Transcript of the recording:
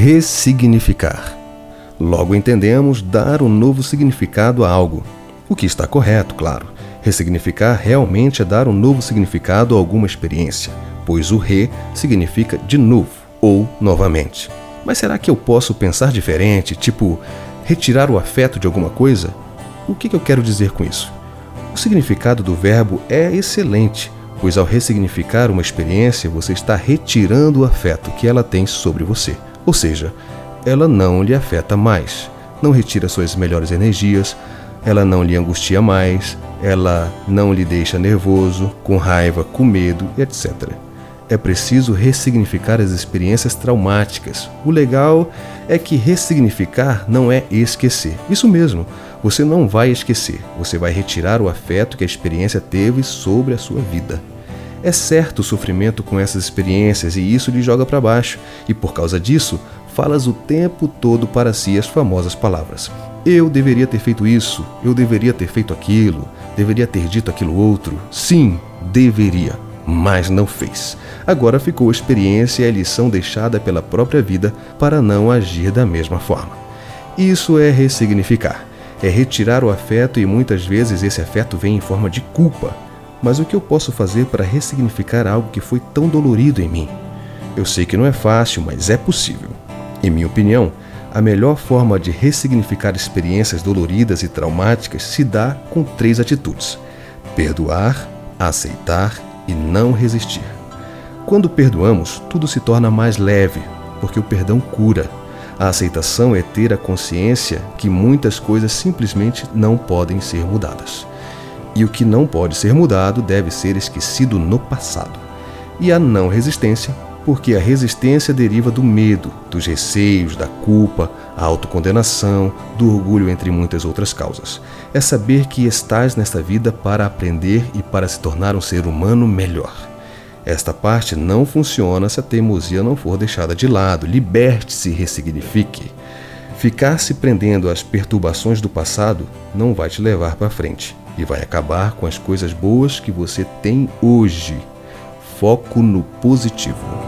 Ressignificar. Logo entendemos dar um novo significado a algo. O que está correto, claro. Ressignificar realmente é dar um novo significado a alguma experiência, pois o re significa de novo ou novamente. Mas será que eu posso pensar diferente, tipo retirar o afeto de alguma coisa? O que, eu quero dizer com isso? O significado do verbo é excelente, pois ao ressignificar uma experiência, você está retirando o afeto que ela tem sobre você. Ou seja, ela não lhe afeta mais, não retira suas melhores energias, ela não lhe angustia mais, ela não lhe deixa nervoso, com raiva, com medo, etc. É preciso ressignificar as experiências traumáticas. O legal é que ressignificar não é esquecer. Isso mesmo, você não vai esquecer, você vai retirar o afeto que a experiência teve sobre a sua vida. É certo o sofrimento com essas experiências e isso lhe joga para baixo, e por causa disso, falas o tempo todo para si as famosas palavras: Eu deveria ter feito isso, eu deveria ter feito aquilo, deveria ter dito aquilo outro. Sim, deveria, mas não fez. Agora ficou a experiência e a lição deixada pela própria vida para não agir da mesma forma. Isso é ressignificar. É retirar o afeto e muitas vezes esse afeto vem em forma de culpa. Mas o que eu posso fazer para ressignificar algo que foi tão dolorido em mim? Eu sei que não é fácil, mas é possível. Em minha opinião, a melhor forma de ressignificar experiências doloridas e traumáticas se dá com três atitudes: perdoar, aceitar e não resistir. Quando perdoamos, tudo se torna mais leve, porque o perdão cura. A aceitação é ter a consciência que muitas coisas simplesmente não podem ser mudadas. E o que não pode ser mudado deve ser esquecido no passado. E a não resistência porque a resistência deriva do medo, dos receios, da culpa, a autocondenação, do orgulho, entre muitas outras causas. É saber que estás nesta vida para aprender e para se tornar um ser humano melhor. Esta parte não funciona se a teimosia não for deixada de lado. Liberte-se e ressignifique. Ficar se prendendo às perturbações do passado não vai te levar para frente e vai acabar com as coisas boas que você tem hoje. Foco no positivo.